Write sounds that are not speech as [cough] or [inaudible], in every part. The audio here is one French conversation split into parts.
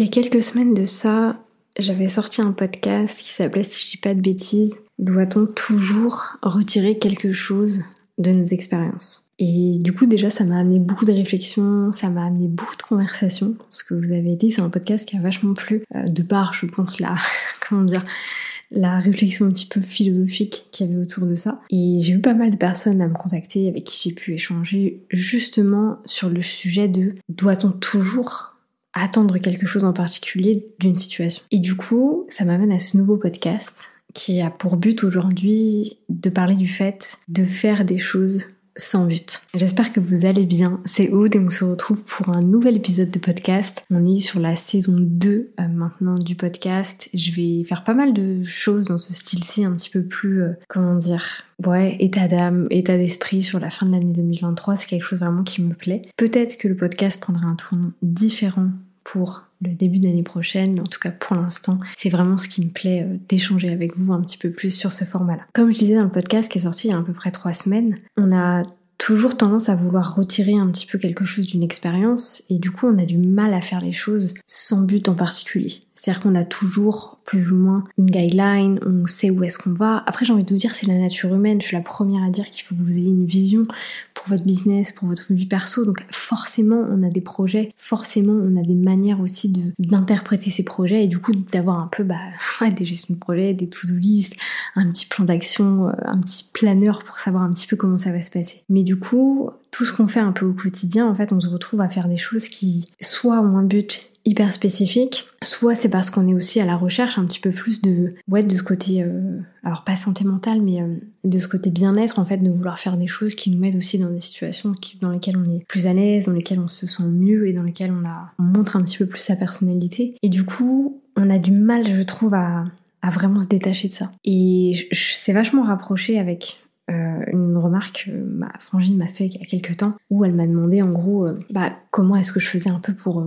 Il y a quelques semaines de ça, j'avais sorti un podcast qui s'appelait, si je dis pas de bêtises, Doit-on toujours retirer quelque chose de nos expériences? Et du coup, déjà, ça m'a amené beaucoup de réflexions, ça m'a amené beaucoup de conversations. Ce que vous avez dit, c'est un podcast qui a vachement plu, euh, de part, je pense, là, [laughs] comment dire, la réflexion un petit peu philosophique qu'il y avait autour de ça. Et j'ai eu pas mal de personnes à me contacter avec qui j'ai pu échanger justement sur le sujet de doit-on toujours attendre quelque chose en particulier d'une situation. Et du coup, ça m'amène à ce nouveau podcast qui a pour but aujourd'hui de parler du fait de faire des choses sans but. J'espère que vous allez bien. C'est Aude et on se retrouve pour un nouvel épisode de podcast. On est sur la saison 2 euh, maintenant du podcast. Je vais faire pas mal de choses dans ce style-ci, un petit peu plus, euh, comment dire, état d'âme, état d'esprit sur la fin de l'année 2023. C'est quelque chose vraiment qui me plaît. Peut-être que le podcast prendra un tournant différent pour le début d'année prochaine, en tout cas pour l'instant, c'est vraiment ce qui me plaît euh, d'échanger avec vous un petit peu plus sur ce format-là. Comme je disais dans le podcast qui est sorti il y a à peu près trois semaines, on a toujours tendance à vouloir retirer un petit peu quelque chose d'une expérience et du coup on a du mal à faire les choses sans but en particulier. C'est-à-dire qu'on a toujours plus ou moins une guideline, on sait où est-ce qu'on va. Après j'ai envie de vous dire c'est la nature humaine, je suis la première à dire qu'il faut que vous ayez une vision pour votre business, pour votre vie perso. Donc forcément on a des projets, forcément on a des manières aussi d'interpréter ces projets et du coup d'avoir un peu bah, [laughs] des gestions de projet, des to-do list, un petit plan d'action, euh, un petit planeur pour savoir un petit peu comment ça va se passer. Mais du coup, tout ce qu'on fait un peu au quotidien, en fait, on se retrouve à faire des choses qui soit ont un but hyper spécifique, soit c'est parce qu'on est aussi à la recherche un petit peu plus de ouais de ce côté euh, alors pas santé mentale mais euh, de ce côté bien-être en fait de vouloir faire des choses qui nous mettent aussi dans des situations dans lesquelles on est plus à l'aise, dans lesquelles on se sent mieux et dans lesquelles on a on montre un petit peu plus sa personnalité et du coup on a du mal je trouve à à vraiment se détacher de ça. Et c'est vachement rapproché avec euh, une remarque que ma frangine m'a fait il y a quelques temps, où elle m'a demandé en gros bah, comment est-ce que je faisais un peu pour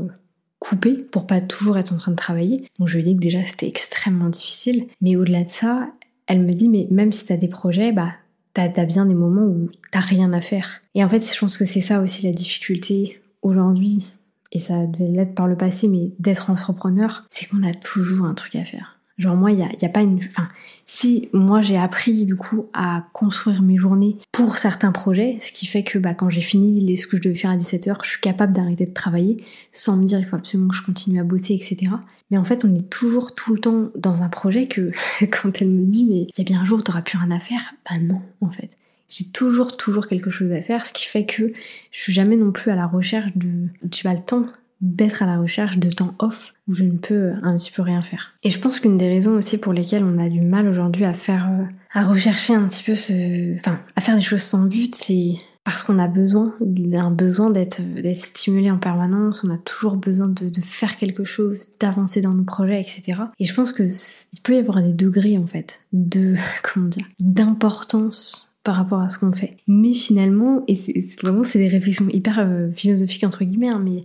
couper pour pas toujours être en train de travailler. Donc je lui ai dit que déjà c'était extrêmement difficile. Mais au-delà de ça, elle me dit mais même si t'as des projets, bah t'as as bien des moments où t'as rien à faire. Et en fait, je pense que c'est ça aussi la difficulté aujourd'hui, et ça devait l'être par le passé, mais d'être entrepreneur, c'est qu'on a toujours un truc à faire. Genre moi, il n'y a, y a, pas une... Enfin, si moi j'ai appris du coup à construire mes journées pour certains projets, ce qui fait que bah, quand j'ai fini les, ce que je devais faire à 17h, je suis capable d'arrêter de travailler sans me dire il faut absolument que je continue à bosser, etc. Mais en fait, on est toujours tout le temps dans un projet que [laughs] quand elle me dit mais il y a bien un jour tu n'auras plus rien à faire, bah non en fait. J'ai toujours toujours quelque chose à faire, ce qui fait que je suis jamais non plus à la recherche de... J'ai pas le temps d'être à la recherche de temps off où je ne peux un petit peu rien faire. Et je pense qu'une des raisons aussi pour lesquelles on a du mal aujourd'hui à faire, euh, à rechercher un petit peu ce, enfin, à faire des choses sans but, c'est parce qu'on a besoin, d'un besoin d'être, stimulé en permanence, on a toujours besoin de, faire quelque chose, d'avancer dans nos projets, etc. Et je pense que il peut y avoir des degrés en fait de, [laughs] comment dire, d'importance par rapport à ce qu'on fait. Mais finalement, et vraiment c'est des réflexions hyper euh, philosophiques entre guillemets, hein, mais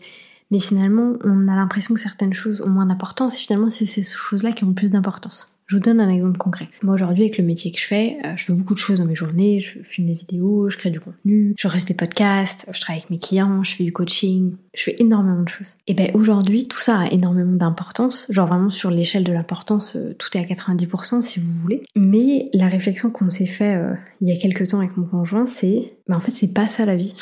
mais finalement, on a l'impression que certaines choses ont moins d'importance, et finalement, c'est ces choses-là qui ont plus d'importance. Je vous donne un exemple concret. Moi aujourd'hui, avec le métier que je fais, euh, je fais beaucoup de choses dans mes journées. Je filme des vidéos, je crée du contenu, je reste des podcasts, je travaille avec mes clients, je fais du coaching, je fais énormément de choses. Et ben aujourd'hui, tout ça a énormément d'importance. Genre vraiment sur l'échelle de l'importance, euh, tout est à 90% si vous voulez. Mais la réflexion qu'on s'est fait euh, il y a quelques temps avec mon conjoint, c'est, ben en fait, c'est pas ça la vie.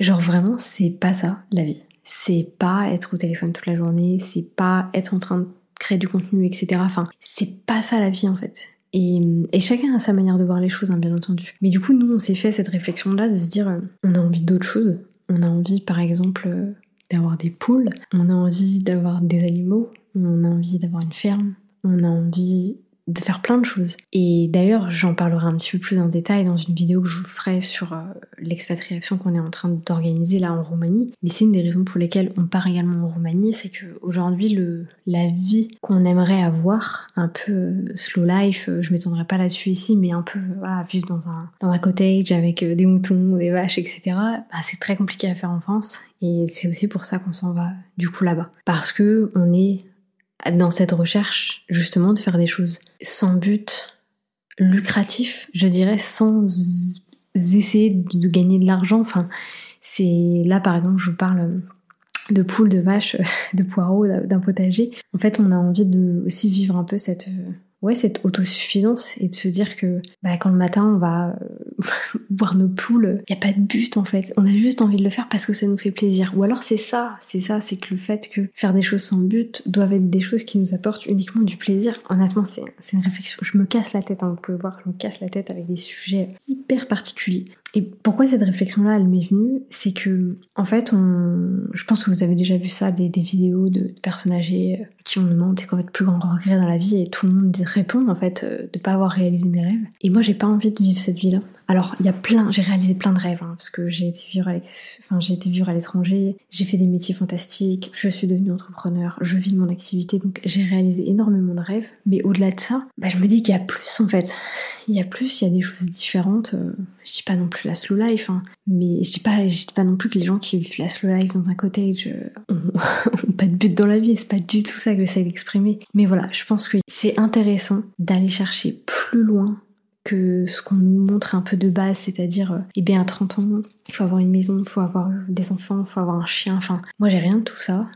Genre vraiment, c'est pas ça la vie c'est pas être au téléphone toute la journée, c'est pas être en train de créer du contenu, etc. Enfin, c'est pas ça la vie en fait. Et, chacun a sa manière de voir les choses, hein, bien entendu. Mais du coup, nous, on s'est fait cette réflexion-là de se dire, euh, on a envie d'autres choses. On a envie, par exemple, euh, d'avoir des poules, on a envie d'avoir des animaux, on a envie d'avoir une ferme, on a envie de faire plein de choses. Et d'ailleurs, j'en parlerai un petit peu plus en détail dans une vidéo que je vous ferai sur euh, l'expatriation qu'on est en train d'organiser là en Roumanie. Mais c'est une des raisons pour lesquelles on part également en Roumanie, c'est que aujourd'hui le la vie qu'on aimerait avoir, un peu euh, slow life, euh, je m'étendrai pas là-dessus ici, mais un peu voilà vivre dans un dans un cottage avec des moutons, des vaches, etc. Bah, c'est très compliqué à faire en France et c'est aussi pour ça qu'on s'en va du coup là-bas parce que on est dans cette recherche justement de faire des choses sans but lucratif, je dirais, sans essayer de gagner de l'argent. Enfin, c'est là par exemple, je vous parle de poules, de vaches, [laughs] de poireaux, d'un potager. En fait, on a envie de aussi vivre un peu cette ouais, cette autosuffisance et de se dire que bah, quand le matin on va euh, [laughs] boire nos poules, il a pas de but en fait. On a juste envie de le faire parce que ça nous fait plaisir. Ou alors c'est ça, c'est ça, c'est que le fait que faire des choses sans but doivent être des choses qui nous apportent uniquement du plaisir. Honnêtement, c'est une réflexion. Je me casse la tête, hein, vous pouvez voir, je me casse la tête avec des sujets hyper particuliers. Et pourquoi cette réflexion-là, elle m'est venue? C'est que, en fait, on... je pense que vous avez déjà vu ça, des, vidéos de, personnes âgées euh, qui ont demandé c'est quoi votre plus grand regret dans la vie et tout le monde répond, en fait, euh, de pas avoir réalisé mes rêves. Et moi, j'ai pas envie de vivre cette vie-là. Alors, il y a plein, j'ai réalisé plein de rêves, hein, parce que j'ai été vivre à enfin, j'ai été vivre à l'étranger, j'ai fait des métiers fantastiques, je suis devenue entrepreneur, je vis de mon activité, donc j'ai réalisé énormément de rêves. Mais au-delà de ça, bah, je me dis qu'il y a plus, en fait. Il y a plus, il y a des choses différentes. Euh, je dis pas non plus la slow life, hein, mais je dis pas, je dis pas non plus que les gens qui vivent la slow life dans un cottage euh, [laughs] pas de but dans la vie, c'est pas du tout ça que j'essaie d'exprimer. Mais voilà, je pense que c'est intéressant d'aller chercher plus loin que ce qu'on nous montre un peu de base, c'est-à-dire, euh, eh bien, à 30 ans, il faut avoir une maison, il faut avoir des enfants, il faut avoir un chien. Enfin, moi, j'ai rien de tout ça.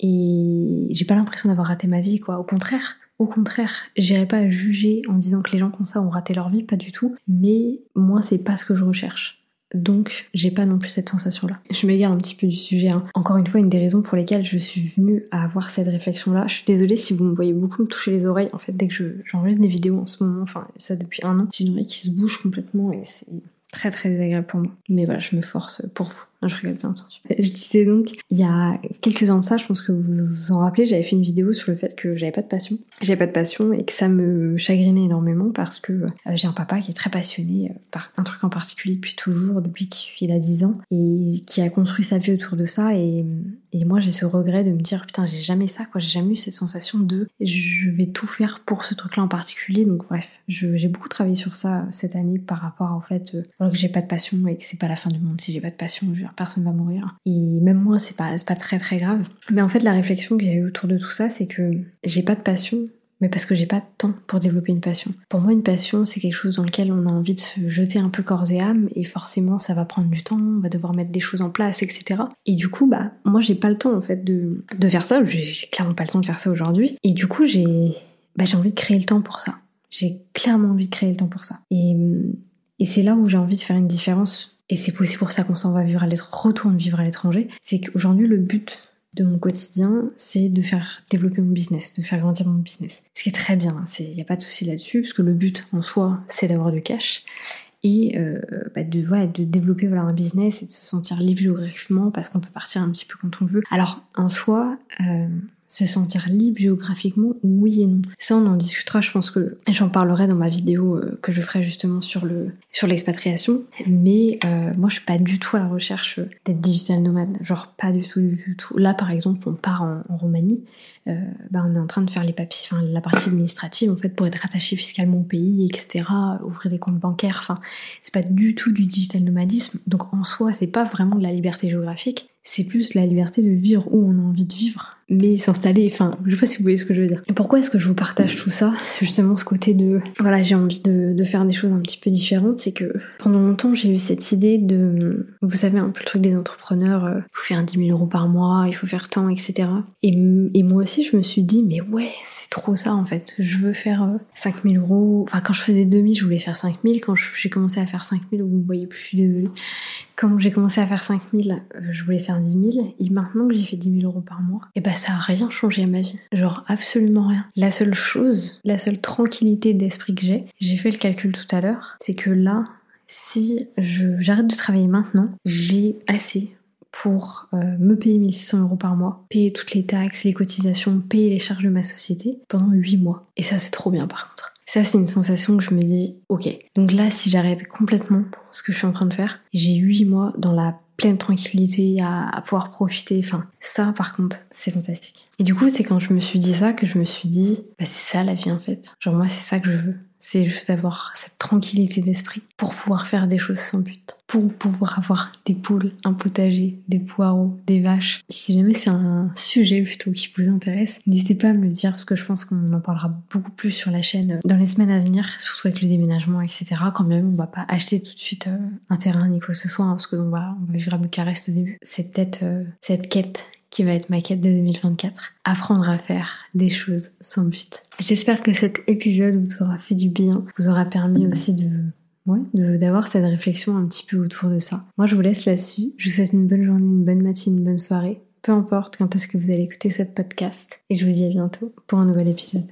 Et j'ai pas l'impression d'avoir raté ma vie, quoi. Au contraire, au contraire, j'irai pas juger en disant que les gens comme ça ont raté leur vie, pas du tout. Mais moi, c'est pas ce que je recherche. Donc, j'ai pas non plus cette sensation-là. Je m'égare un petit peu du sujet. Hein. Encore une fois, une des raisons pour lesquelles je suis venue à avoir cette réflexion-là. Je suis désolée si vous me voyez beaucoup me toucher les oreilles. En fait, dès que j'enregistre des vidéos en ce moment, enfin, ça depuis un an, j'ai une oreille qui se bouge complètement et c'est très très désagréable pour moi. Mais voilà, je me force pour vous. Je rigole bien entendu. [laughs] Je disais donc, il y a quelques ans de ça, je pense que vous vous en rappelez, j'avais fait une vidéo sur le fait que j'avais pas de passion. J'avais pas de passion et que ça me chagrinait énormément parce que euh, j'ai un papa qui est très passionné euh, par un truc en particulier depuis toujours, depuis qu'il a 10 ans et qui a construit sa vie autour de ça et, moi j'ai ce regret de me dire putain j'ai jamais ça quoi, j'ai jamais eu cette sensation de je vais tout faire pour ce truc là en particulier donc bref, j'ai beaucoup travaillé sur ça euh, cette année par rapport au fait que j'ai pas de passion et que c'est pas la fin du monde si j'ai pas de passion, je personne va mourir. Et même moi, c'est pas, pas très très grave. Mais en fait, la réflexion que j'ai eu autour de tout ça, c'est que j'ai pas de passion, mais parce que j'ai pas de temps pour développer une passion. Pour moi, une passion, c'est quelque chose dans lequel on a envie de se jeter un peu corps et âme, et forcément, ça va prendre du temps, on va devoir mettre des choses en place, etc. Et du coup, bah, moi, j'ai pas le temps, en fait, de, de faire ça. J'ai clairement pas le temps de faire ça aujourd'hui. Et du coup, j'ai, bah, envie de créer le temps pour ça. J'ai clairement envie de créer le temps pour ça. Et, et c'est là où j'ai envie de faire une différence et c'est aussi pour ça qu'on s'en va vivre à l'étranger, retourne vivre à l'étranger, c'est qu'aujourd'hui le but de mon quotidien, c'est de faire développer mon business, de faire grandir mon business. Ce qui est très bien, il hein, n'y a pas de souci là-dessus, parce que le but en soi, c'est d'avoir du cash et euh, bah de, développer voilà, un business et de se sentir libre géographiquement parce qu'on peut partir un petit peu quand on veut. Alors en soi, euh, se sentir libre géographiquement, oui et non. Ça, on en discutera, je pense que j'en parlerai dans ma vidéo euh, que je ferai justement sur le sur l'expatriation. Mais euh, moi, je suis pas du tout à la recherche d'être digital nomade, genre pas du tout, du tout. Là, par exemple, on part en, Roumanie, euh, bah, on est en train de faire les papiers, la partie administrative en fait pour être rattaché fiscalement au pays, etc. Ouvrir des comptes bancaires, enfin c'est pas du tout du digital nomadisme. Donc en soi, c'est pas vraiment de la liberté géographique c'est plus la liberté de vivre où on a envie de vivre, mais s'installer, enfin, je sais pas si vous voyez ce que je veux dire. Pourquoi est-ce que je vous partage tout ça? Justement, ce côté de, voilà, j'ai envie de, faire des choses un petit peu différentes, c'est que pendant longtemps, j'ai eu cette idée de, vous savez, un peu le truc des entrepreneurs, euh, il faut faire 10 000 euros par mois, il faut faire tant, etc. Et, moi aussi, je me suis dit, mais ouais, c'est trop ça, en fait. Je veux faire 5 euh, 000 euros. Enfin, quand je faisais 2000, je voulais faire 5 000. Quand j'ai commencé à faire 5 000, vous me voyez plus, je suis désolée. Quand j'ai commencé à faire 5 000, euh, je voulais faire 10 000. Et maintenant que j'ai fait 10 000 euros par mois, et eh ben ça a rien changé à ma vie. Genre absolument rien. La seule chose, la seule tranquillité d'esprit que j'ai, j'ai fait le calcul tout à l'heure, c'est que là, si j'arrête de travailler maintenant, j'ai assez pour euh, me payer 1600 euros par mois, payer toutes les taxes, les cotisations, payer les charges de ma société pendant 8 mois. Et ça, c'est trop bien par contre. Ça, c'est une sensation que je me dis, ok. Donc là, si j'arrête complètement ce que je suis en train de faire, j'ai 8 mois dans la pleine tranquillité, à, pouvoir profiter. Enfin, ça, par contre, c'est fantastique. Et du coup, c'est quand je me suis dit ça que je me suis dit, bah, c'est ça la vie en fait. Genre moi, c'est ça que je veux. C'est juste d'avoir cette tranquillité d'esprit pour pouvoir faire des choses sans but, pour pouvoir avoir des poules, un potager, des poireaux, des vaches. Si jamais c'est un sujet plutôt qui vous intéresse, n'hésitez pas à me le dire parce que je pense qu'on en parlera beaucoup plus sur la chaîne dans les semaines à venir, surtout avec le déménagement, etc. Quand même, on va pas acheter tout de suite euh, un terrain ni quoi que ce soit hein, parce que on va, on va vivre à Bucarest au début. C'est peut-être euh, cette quête qui va être ma quête de 2024. Apprendre à faire des choses sans but. J'espère que cet épisode vous aura fait du bien, vous aura permis aussi de ouais, d'avoir cette réflexion un petit peu autour de ça. Moi, je vous laisse là-dessus. Je vous souhaite une bonne journée, une bonne matinée, une bonne soirée. Peu importe quand est-ce que vous allez écouter ce podcast. Et je vous dis à bientôt pour un nouvel épisode.